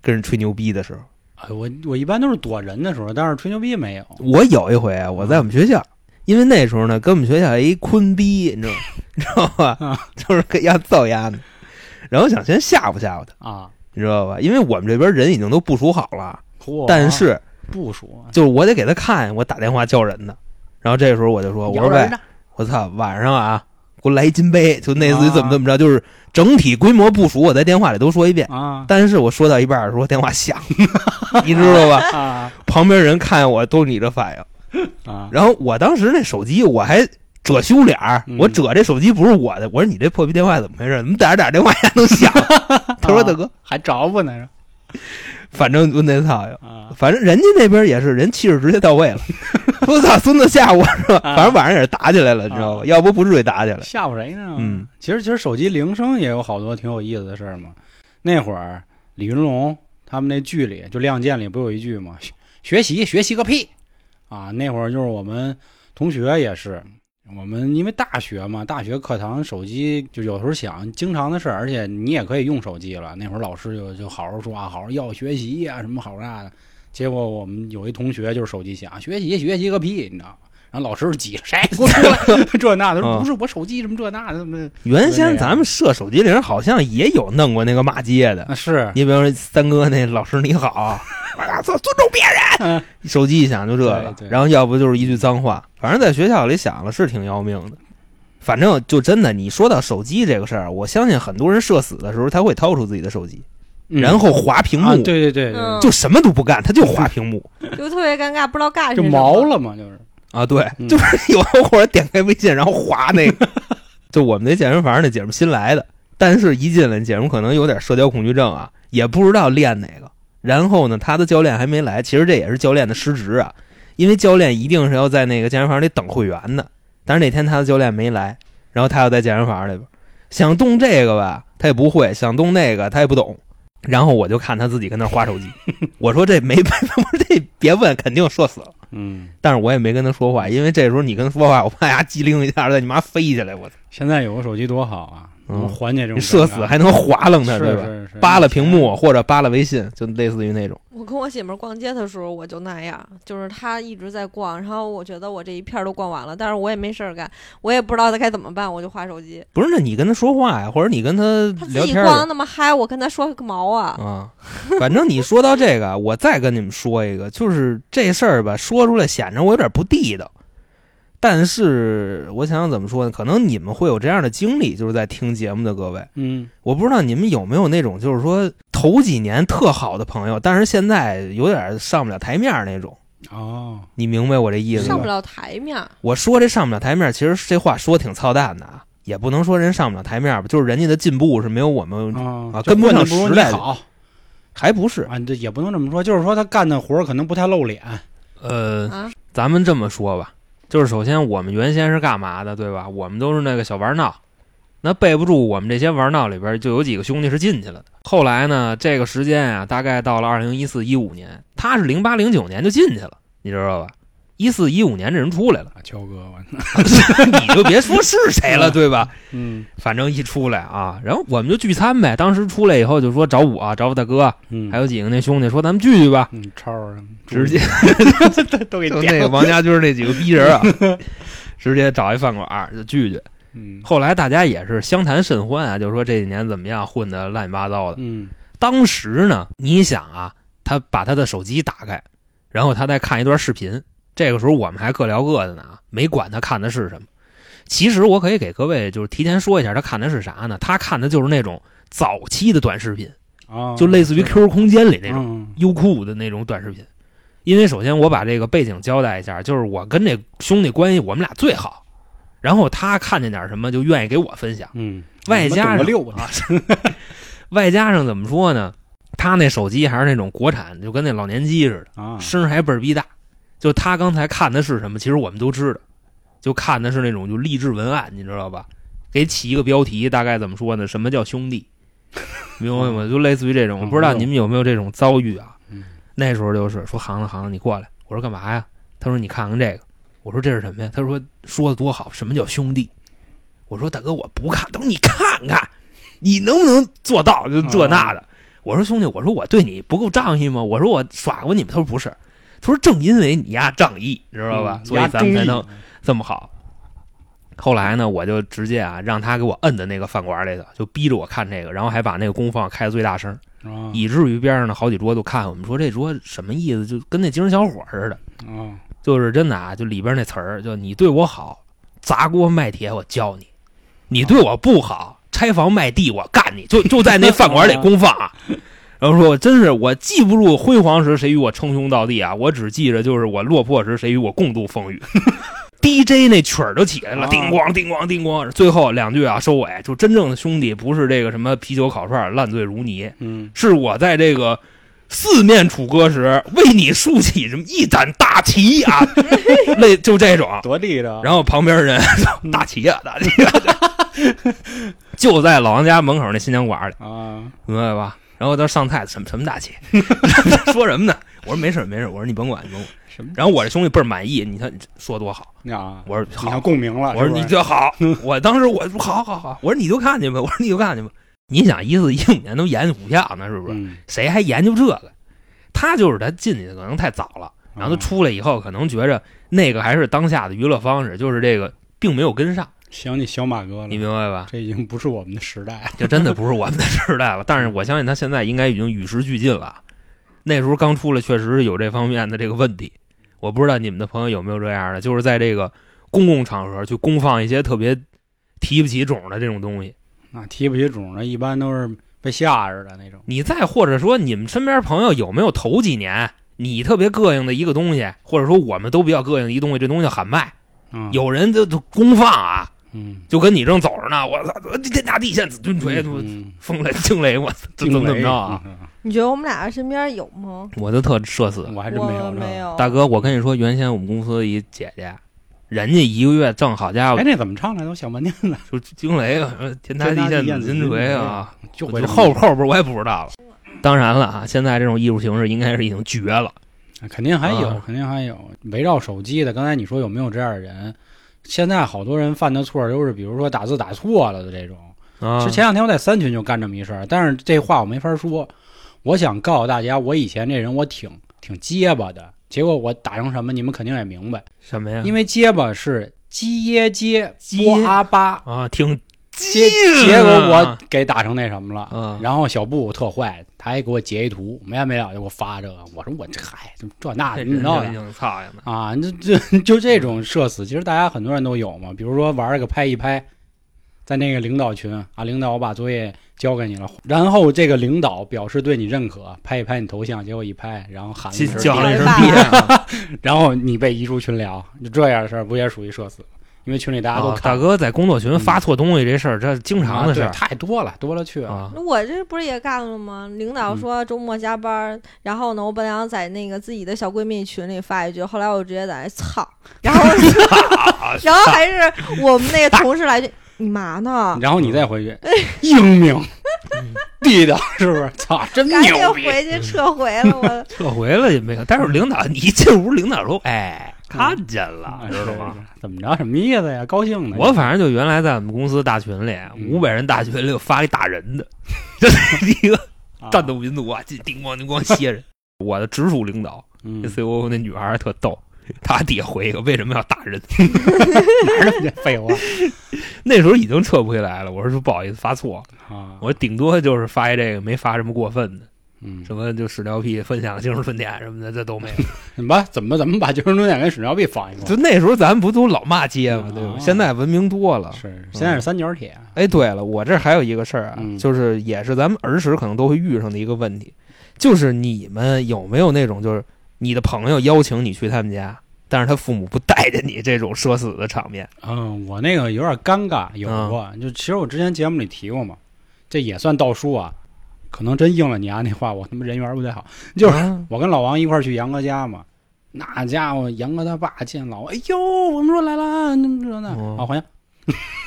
跟人吹牛逼的时候？哎我我一般都是躲人的时候，但是吹牛逼没有。我有一回啊，我在我们学校，因为那时候呢，跟我们学校一坤逼，你知道？你知道吧？啊 就是给丫造丫呢，然后想先吓唬吓唬他，啊，你知道吧？因为我们这边人已经都部署好了，嚯但是部署就是我得给他看我打电话叫人呢。然后这时候我就说：“我说我操，晚上啊，给我来一金杯，就类似于怎么怎么着，就是整体规模部署，我在电话里都说一遍。啊但是我说到一半儿的时候，电话响，你知道吧？啊旁边人看见我都是你这反应。啊！然后我当时那手机我还遮羞脸儿，嗯我遮这手机不是我的。我说你这破逼电话怎么回事？怎么打着打着电话还能响？他说大哥，还着不呢反正就那操呀，啊反正人家那边也是人气势直接到位了。我操，孙子吓我是吧？啊反正晚上也是打起来了，你知道吧？要不不至于打起来。吓唬谁呢？嗯，其实其实手机铃声也有好多挺有意思的事儿嘛。那会儿李云龙他们那剧里就《亮剑》里不有一句嘛，学学习学习个屁啊！那会儿就是我们同学也是，我们因为大学嘛，大学课堂手机就有时候想，经常的事儿，而且你也可以用手机了。那会儿老师就就好好说啊，好好要学习呀、什么好啥的。结果我们有一同学就是手机响，学习学习个屁，你知道吗？然后老师就挤了谁 给我出来，这那的，不是我手机什么这那的，怎么原先咱们设手机铃好像也有弄过那个骂街的，啊是。你比方说三哥那老师你好，尊尊重别人，嗯。手机一响就这个然后要不就是一句脏话，反正在学校里响了是挺要命的。反正就真的，你说到手机这个事儿，我相信很多人社死的时候，他会掏出自己的手机，然后划屏幕，啊，对对对对，嗯。就什么都不干，他就划屏幕就特别尴尬，不知道干什么。毛了嘛，就是啊，对，嗯就是有会儿点开微信然后划那个，就我们那健身房那姐们新来的，但是一进来姐们可能有点社交恐惧症啊，也不知道练哪个。然后呢，他的教练还没来，其实这也是教练的失职啊，因为教练一定是要在那个健身房里等会员的。但是那天他的教练没来，然后他要在健身房里边想动这个吧，他也不会；想动那个，他也不懂。然后我就看他自己跟那儿划手机，我说这没办法，我说这别问，肯定社死了。嗯，但是我也没跟他说话，因为这时候你跟他说话，我怕他机灵一下，让你妈飞起来，我操！现在有个手机多好啊，嗯能缓解这种你社死还能划楞他，是对吧？是是扒拉屏幕或者扒拉微信，就类似于那种。我跟我媳妇儿逛街的时候，我就那样，就是她一直在逛，然后我觉得我这一片儿都逛完了，但是我也没事儿干，我也不知道该怎么办，我就划手机。不是，那你跟她说话呀，或者你跟他她自己聊天儿逛得那么嗨，我跟她说个毛啊！啊。反正你说到这个，我再跟你们说一个，就是这事儿吧，说出来显着我有点不地道。但是我想想怎么说呢？可能你们会有这样的经历，就是在听节目的各位，嗯我不知道你们有没有那种，就是说头几年特好的朋友，但是现在有点上不了台面那种。哦，你明白我这意思吗？上不了台面，我说这上不了台面，其实这话说挺操蛋的啊，也不能说人上不了台面吧，就是人家的进步是没有我们，啊啊跟不上时代好还不是。啊，这也不能这么说，就是说他干的活儿可能不太露脸，呃，啊，咱们这么说吧，就是首先我们原先是干嘛的，对吧？我们都是那个小玩闹，那备不住我们这些玩闹里边就有几个兄弟是进去了的。后来呢，这个时间啊，大概到了二零一四一五年，他是零八零九年就进去了，你知道吧？一四一五年这人出来了，啊，乔哥，我 你就别说是谁了，对吧？嗯反正一出来啊，然后我们就聚餐呗。当时出来以后就说找我啊，找我大哥，嗯，还有几个那兄弟说咱们聚聚吧，嗯超直接 都给就那个王家军那几个逼人啊，直接找一饭馆儿就聚聚。嗯后来大家也是相谈甚欢啊，就是说这几年怎么样，混的乱七八糟的。嗯当时呢，你想啊，他把他的手机打开，然后他再看一段视频。这个时候我们还各聊各的呢啊，没管他看的是什么。其实我可以给各位就是提前说一下，他看的是啥呢？他看的就是那种早期的短视频，啊，就类似于 QQ 空间里那种种优酷的那种短视频。因为首先我把这个背景交代一下，就是我跟这兄弟关系我们俩最好，然后他看见点什么就愿意给我分享。嗯，外加上六啊，外加上怎么说呢？他那手机还是那种国产，就跟那老年机似的，啊，声还倍儿逼大。就他刚才看的是什么，其实我们都知道，就看的是那种就励志文案，你知道吧？给起一个标题，大概怎么说呢？什么叫兄弟？明白吗？就类似于这种，嗯我不知道你们有没有这种遭遇啊？嗯那时候就是说，行子行子，你过来。我说干嘛呀？他说你看看这个。我说这是什么呀？他说说的多好，什么叫兄弟？我说大哥，我不看，他说你看看，你能不能做到？就这那的。我说兄弟，我说我对你不够仗义吗？我说我耍过你们？他说不是，他说正因为你呀仗义，知道吧？嗯所以咱们才能这么好。后来呢，我就直接啊让他给我摁在那个饭馆里头，就逼着我看这个，然后还把那个功放开最大声，以至于边上的好几桌都看我们说这桌什么意思，就跟那精神小伙似的，哦就是真的啊，就里边那词儿，就你对我好，砸锅卖铁我教你；你对我不好，拆房卖地我干你，就就在那饭馆里公放啊。然后说，我真是我记不住辉煌时谁与我称兄道弟啊，我只记着就是我落魄时谁与我共度风雨。DJ 那曲儿都起来了，啊叮咣叮咣叮咣，最后两句啊收尾，就真正的兄弟不是这个什么啤酒烤串烂醉如泥，嗯是我在这个四面楚歌时为你竖起这么一盏大旗啊，类就这种。多地道，然后旁边人 大旗啊，大旗啊，就在老王家门口那新疆馆里，啊明白吧？然后他上菜，什么什么大气，说什么呢？我说没事没事，我说你甭管你甭管。什么然后我这兄弟倍儿满意，你看你说多好，啊？我说好，共鸣了，我说你这好，我当时我说好好好，我说你就看去吧，我说你就看去吧。你想一四一五年都研究股票呢，是不是？嗯，谁还研究这个？他就是他进去可能太早了，然后他啊出来以后可能觉着那个还是当下的娱乐方式，就是这个并没有跟上，想起小马哥了你，明白吧？这已经不是我们的时代了。这真的不是我们的时代了。但是我相信他现在应该已经与时俱进了。那时候刚出来，确实是有这方面的这个问题。我不知道你们的朋友有没有这样的，就是在这个公共场合去公放一些特别提不起种的这种东西。那提不起种的，一般都是被吓着的那种。你再或者说，你们身边朋友有没有头几年你特别膈应的一个东西，或者说我们都比较膈应的一东西，这东西喊麦，嗯，有人就就公放啊，嗯，就跟你正走着呢，我操，天塌地陷紫金锤，嗯，风雷惊雷，我操，怎么怎么着啊？嗯？你觉得我们俩身边有吗？我就特社死。我还真没有没。有。大哥，我跟你说，原先我们公司一姐姐，人家一个月挣好家伙哎，，那怎么唱来都想半天了，就惊雷啊，天塌地陷紫金锤啊，就后后边我也不知道了。当然了啊，现在这种艺术形式应该是已经绝了。肯定还有啊，肯定还有围绕手机的。刚才你说有没有这样的人？现在好多人犯的错都是，比如说打字打错了的这种。啊是，前两天我在三群就干这么一事儿，但是这话我没法说。我想告诉大家，我以前这人我挺挺结巴的，结果我打成什么，你们肯定也明白。什么呀？因为结巴是鸡耶结鸡波阿巴，啊，挺结结果我给打成那什么了。嗯，然后小布特坏，他还给我截一图，没完没了就给我发这个。我说我这嗨，这这那的你知道的就已经操呀呢。啊，这 这就这种社死，其实大家很多人都有嘛。比如说玩个拍一拍，在那个领导群啊，领导我把作业交给你了，然后这个领导表示对你认可，拍一拍你头像，结果一拍，然后喊了一声叫了一声爸 然后你被移出群聊，就这样的事儿不也属于社死？因为群里大家都啊大哥在工作群发错东西这事儿，这经常的事太多了，多了去了。啊。我这不是也干了吗？领导说周末加班，然后呢，我本来想在那个自己的小闺蜜群里发一句，后来我直接在那 操，然后然后还是我们那个同事来句你嘛呢？然后你再回去，英明地道，是不是？操，真赶紧牛逼！回去撤回了我。撤回了也没有，但是领导你一进屋，领导说：“哎，看见了，啊知道吗？”？怎么着？什么意思呀？高兴的。我反正就原来在我们公司大群里，嗯五百人大群里有发一打人的，这是一个啊战斗民族啊，进叮咣叮咣歇人。我的直属领导嗯那 COO 那女孩特逗，她底下回一个为什么要打人？哪儿那么些废话 那时候已经撤不回来了，我说不好意思发错？我顶多就是发一这个，没发什么过分的，嗯，什么就屎尿屁分享精神春点什么的，这都没有。怎么吧？怎么怎么把精神重点跟屎尿屁放一块就那时候咱们不都老骂街吗？对吧啊？现在文明多了？。是，现在是三角铁。哎，对了，我这还有一个事儿啊，嗯就是也是咱们儿时可能都会遇上的一个问题，就是你们有没有那种，就是你的朋友邀请你去他们家，但是他父母不带着你这种社死的场面？嗯，我那个有点尴尬，有过。就其实我之前节目里提过嘛，这也算倒书啊。可能真应了你啊那话，我他妈人缘不太好。就是啊我跟老王一块儿去杨哥家嘛，那家伙杨哥他爸见老王，哎呦，我们说来了，怎么这那，哦啊，好像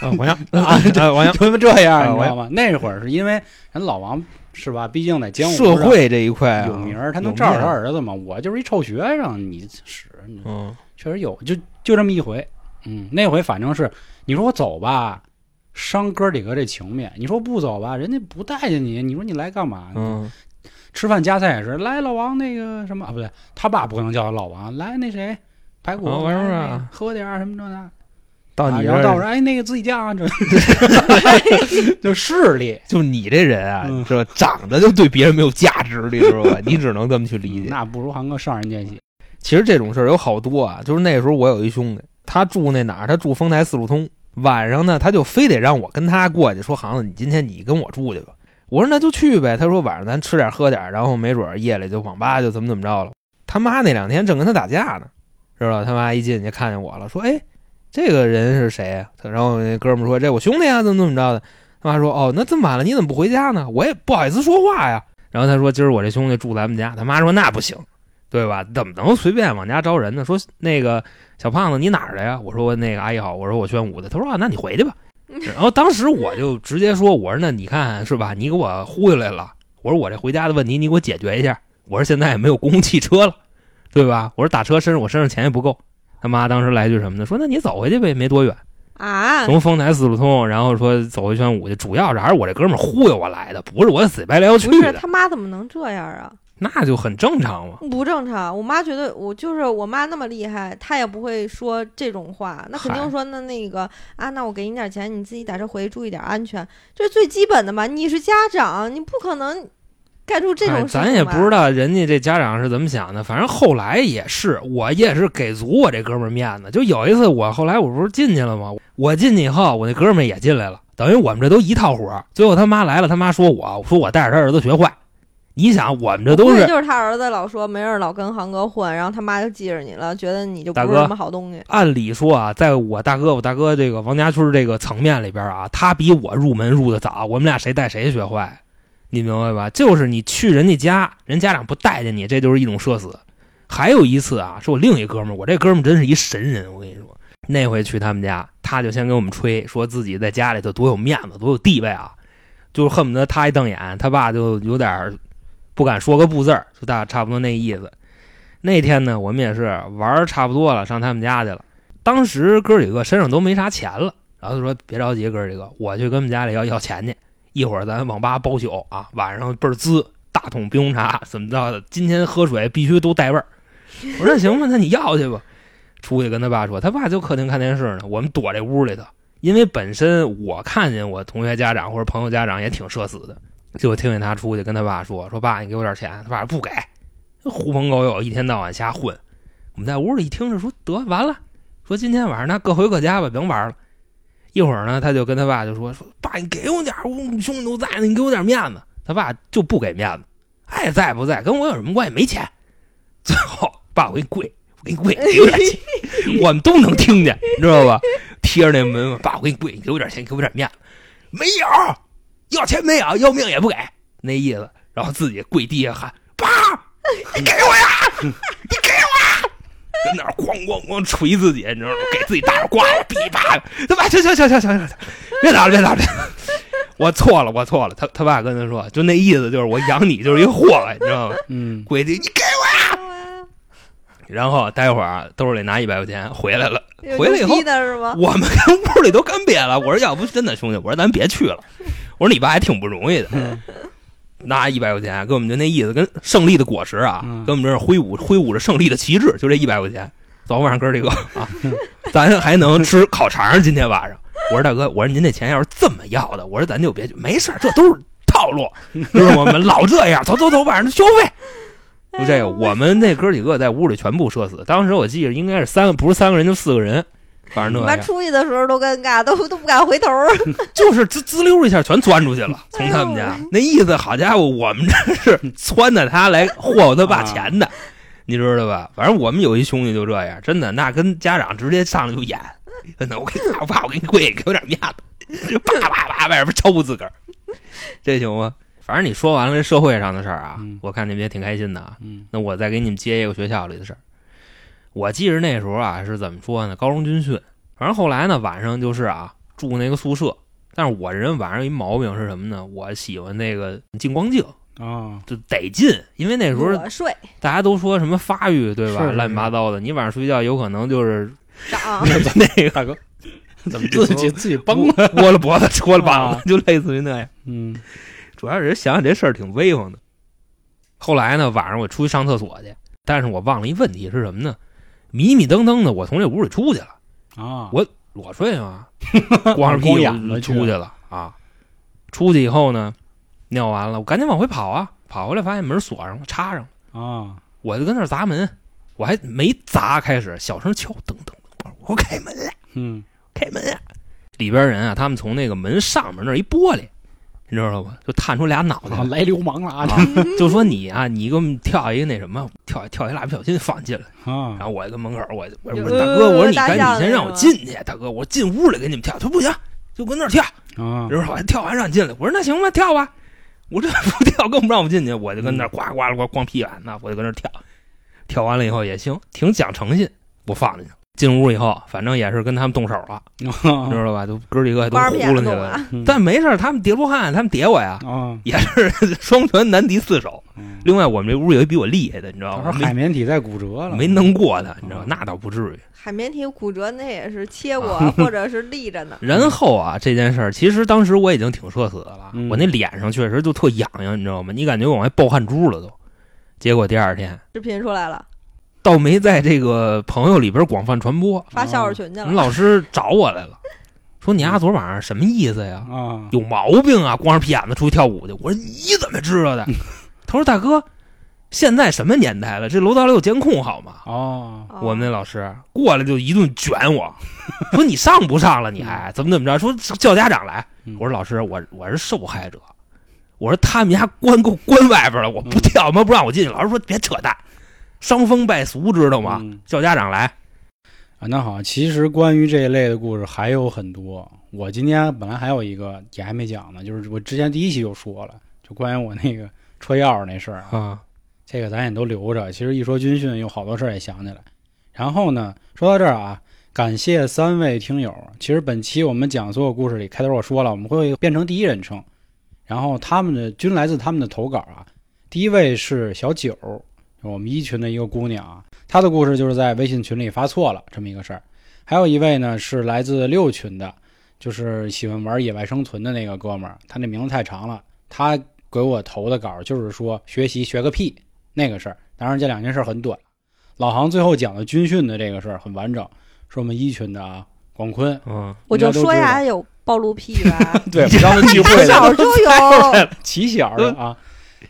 啊王洋 啊王阳，就他妈这样，啊你知道吗？那会儿是因为人老王是吧？毕竟在江湖社会这一块啊有名，他能照着他儿子嘛？我就是一臭学生，你使嗯确实有，就就这么一回。嗯，那回反正是你说我走吧，伤哥几个这情面；你说不走吧，人家不待见你。你说你来干嘛？嗯吃饭夹菜也是，来老王那个什么啊，不对，他爸不可能叫他老王，来那谁排骨，啊玩意儿来啊喝点儿什么这那。到你这啊然后到我儿这儿哎，那个自己酱啊，这 就势力。就你这人啊，嗯是吧？长得就对别人没有价值，你知道吧？你只能这么去理解。那不如韩哥上人间去。其实这种事儿有好多啊，就是那时候我有一兄弟，他住那哪儿？他住丰台四路通。晚上呢，他就非得让我跟他过去，说：“航子，你今天你跟我住去吧。”我说：“那就去呗。”他说：“晚上咱吃点喝点，然后没准夜里就网吧就怎么怎么着了。”他妈那两天正跟他打架呢，知道？他妈一进去看见我了，说：“哎，这个人是谁呀、然后那哥们说：“这我兄弟啊，怎么怎么着的。”他妈说：“哦，那这么晚了，你怎么不回家呢？我也不好意思说话呀。”然后他说：“今儿我这兄弟住咱们家。”他妈说：“那不行。”对吧？怎么能随便往家招人呢？说那个小胖子，你哪儿的呀？我说我那个阿姨好，我说我宣武的。他说啊，那你回去吧。然后当时我就直接说，我说那你看是吧？你给我忽悠来了。我说我这回家的问题你给我解决一下。我说现在也没有公共汽车了，对吧？我说打车身上我身上钱也不够。他妈当时来句什么呢？说那你走回去呗，没多远，啊，从丰台四路通，然后说走回宣武去。主要是还是我这哥们忽悠我来的，不是我死白赖要去的，不是他妈怎么能这样啊？那就很正常嘛。不正常，我妈觉得我就是我妈那么厉害，她也不会说这种话，那肯定说那那个啊，那我给你点钱，你自己打车回去注意点安全，这是最基本的嘛。你是家长，你不可能干出这种哎事情吧、咱也不知道人家这家长是怎么想的，反正后来也是，我也是给足我这哥们儿面子。就有一次，我后来我不是进去了吗？我进去以后，我那哥们儿也进来了，等于我们这都一套活儿。最后他妈来了，他妈说我说我带着他儿子学坏。你想，我们这都是就是他儿子老说没人老跟航哥混，然后他妈就记着你了，觉得你就不是什么好东西。按理说啊，在我大哥我大哥这个王家村这个层面里边啊，他比我入门入的早，我们俩谁带谁学坏，你明白吧？就是你去人家家，人家长不待见你，这就是一种社死。还有一次啊，是我另一哥们儿，我这哥们儿真是一神人，我跟你说，那回去他们家，他就先给我们吹，说自己在家里头多有面子，多有地位啊，就是恨不得他一瞪眼，他爸就有点儿不敢说个不字儿，就大差不多那意思。那天呢，我们也是玩差不多了，上他们家去了。当时哥几个身上都没啥钱了，然后就说别着急，哥几个，我去跟我们家里要要钱去，一会儿咱网吧包宿啊，晚上倍儿滋，大桶冰红茶怎么着的，今天喝水必须都带味儿。我说行吧，那你要去吧。出去跟他爸说，他爸就客厅看电视呢，我们躲这屋里头，因为本身我看见我同学家长或者朋友家长也挺社死的，结果听见他出去跟他爸说，说爸你给我点钱，他爸不给，狐朋狗友一天到晚瞎混。我们在屋里一听着说得完了，说今天晚上那各回各家吧，甭玩了。一会儿呢，他就跟他爸就说说爸你给我点儿，我兄弟都在呢，你给我点面子。他爸就不给面子，爱在不在跟我有什么关系？没钱。最后爸我给你跪，我给你跪，给我点钱，我们都能听见，你知道吧？贴着那门，爸我给你跪，你给我点钱，你给我点面子。没有，要钱没有，要命也不给，那意思。然后自己跪地下喊爸，你给我呀，你给我呀。跟那儿咣咣咣捶自己，你知道吗？给自己大耳刮子，噼啪！他爸，行行行行行行，别打了，别打了！我错了，我错了。他他爸跟他说，就那意思，就是我养你就是一祸害，你知道吗？嗯，跪地，你给我呀！然后待会儿啊兜里拿一百块钱回来了，回来以后？我们跟屋里都干瘪了。我说要不真的兄弟，我说咱别去了。我说你爸还挺不容易的，嗯 拿一百块钱，跟我们就那意思，跟胜利的果实啊，嗯跟我们这儿挥舞挥舞着胜利的旗帜，就这一百块钱。早晚上哥儿几个啊，咱还能吃烤肠。今天晚上，我说大哥，我说您这钱要是这么要的，我说咱就别去，没事儿，这都是套路，就是？我们老这样，走走走，晚上消费。就这个，我们那哥几个在屋里全部社死。当时我记得应该是三个，不是三个人就四个人，反正那样，出去的时候都尴尬，都都不敢回头儿。就是滋滋溜一下全钻出去了，从他们家那意思，好家伙，我们这是撺掇他来霍霍他爸钱的，你知道吧？反正我们有一兄弟就这样，真的，那跟家长直接上来就演，真的，我给你爸，我爸，我给你跪，给我点面子，叭叭叭外边抽自个儿，这行吗？反正你说完了这社会上的事儿啊，嗯我看你们也挺开心的啊。嗯那我再给你们接一个学校里的事儿。我记着那时候啊是怎么说呢？高中军训，反正后来呢晚上就是啊住那个宿舍。但是我这人晚上一毛病是什么呢？我喜欢那个近光镜，啊，就得近，因为那时候睡大家都说什么发育，对吧？乱七八糟的，你晚上睡觉有可能就是长 那个 大哥，怎么自己自己崩了？窝了脖子、戳了膀啊子，就类似于那样。嗯主要是想想这事儿挺威风的。后来呢，晚上我出去上厕所去，但是我忘了一问题是什么呢？迷迷瞪瞪的，我从这屋里出去了，啊，我裸睡嘛，光着屁股出去了啊。出去以后呢，尿完了，我赶紧往回跑啊，跑回来发现门锁上了，插上了，啊。我就跟那儿砸门，我还没砸，开始小声敲，噔噔噔，我说开门了，嗯。开门啊！里边人啊，他们从那个门上面那一玻璃，你知道吧？就探出俩脑袋啊，，来流氓了啊啊，就说你啊，你给我们跳一个那什么，跳跳一蜡笔小新放进来。啊然后我跟门口，我我我说大哥，我说你赶紧先让我进去，大哥，我进屋里给你们跳。他说不行，就跟那儿跳。啊然后我跳完让你进来，我说那行吧，跳吧。我这不跳更不让我进去，我就跟那儿呱呱呱光屁眼子，我就跟那儿跳。跳完了以后也行，挺讲诚信，我放进去。进屋以后，反正也是跟他们动手了，你知道吧？都哥几个都光呼着屁眼动噜起来了。啊，嗯但没事他们叠罗汉，他们叠我呀，啊，也是 双拳难敌四手。嗯另外，我们这屋有一比我厉害的，你知道吗？海绵体在骨折了，没弄过他，你知道吗嗯？那倒不至于。海绵体骨折那也是切 过或者是立着呢。然后啊，这件事儿其实当时我已经挺社死的了，嗯我那脸上确实就特痒痒，你知道吗？你感觉往外爆汗珠了都。结果第二天视频出来了，倒没在这个朋友里边广泛传播，发校友群去了。我们老师找我来了，说你丫昨晚上什么意思呀？啊，有毛病啊！光着屁眼子出去跳舞去。我说你怎么知道的？他说大哥，现在什么年代了？这楼道里有监控好吗？哦，哦我们那老师过来就一顿卷我，说你上不上了？你还怎么怎么着？说叫家长来。嗯我说老师，我我是受害者。我说他们家关给我关外边了，我不跳，妈不让我进去。老师说别扯淡，伤风败俗，知道吗？嗯叫家长来。啊，那好，其实关于这一类的故事还有很多。我今天本来还有一个也还没讲呢，就是我之前第一期就说了，就关于我那个车钥匙那事儿啊，啊，这个咱也都留着。其实一说军训，有好多事儿也想起来。然后呢，说到这儿啊，感谢三位听友。其实本期我们讲所有故事里，开头我说了，我们会变成第一人称，然后他们的均来自他们的投稿啊。第一位是小九，我们一群的一个姑娘啊，她的故事就是在微信群里发错了这么一个事儿。还有一位呢是来自六群的，就是喜欢玩野外生存的那个哥们儿，他那名字太长了，他给我投的稿就是说学习学个屁那个事儿。当然这两件事儿很短，老杭最后讲的军训的这个事儿很完整，是我们一群的啊，广坤，嗯，我就说呀，有暴露癖吧？对，我们当时聚会的 小就有，起小的啊，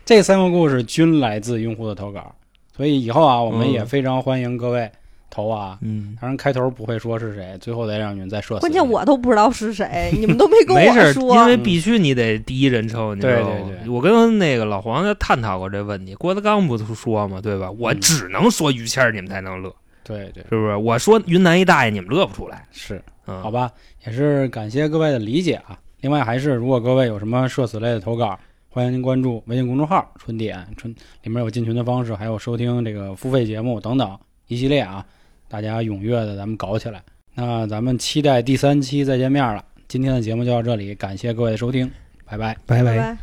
这三个故事均来自用户的投稿，所以以后啊，我们也非常欢迎各位投啊。嗯，当然开头不会说是谁，最后再让你们再社死。关键我都不知道是谁，你们都没跟没事儿，我说。因为必须你得第一人称，你知道吗？对对对我跟那个老黄就探讨过这问题，郭德纲不都说嘛，对吧？我嗯只能说于谦儿，你们才能乐，对对是不是？我说云南一大爷，你们乐不出来，是。嗯，好吧，也是感谢各位的理解啊。另外，还是如果各位有什么社死类的投稿，欢迎您关注微信公众号“春点春”，里面有进群的方式，还有收听这个付费节目等等一系列啊。大家踊跃的咱们搞起来。那咱们期待第三期再见面了。今天的节目就到这里，感谢各位的收听，拜拜。拜拜拜。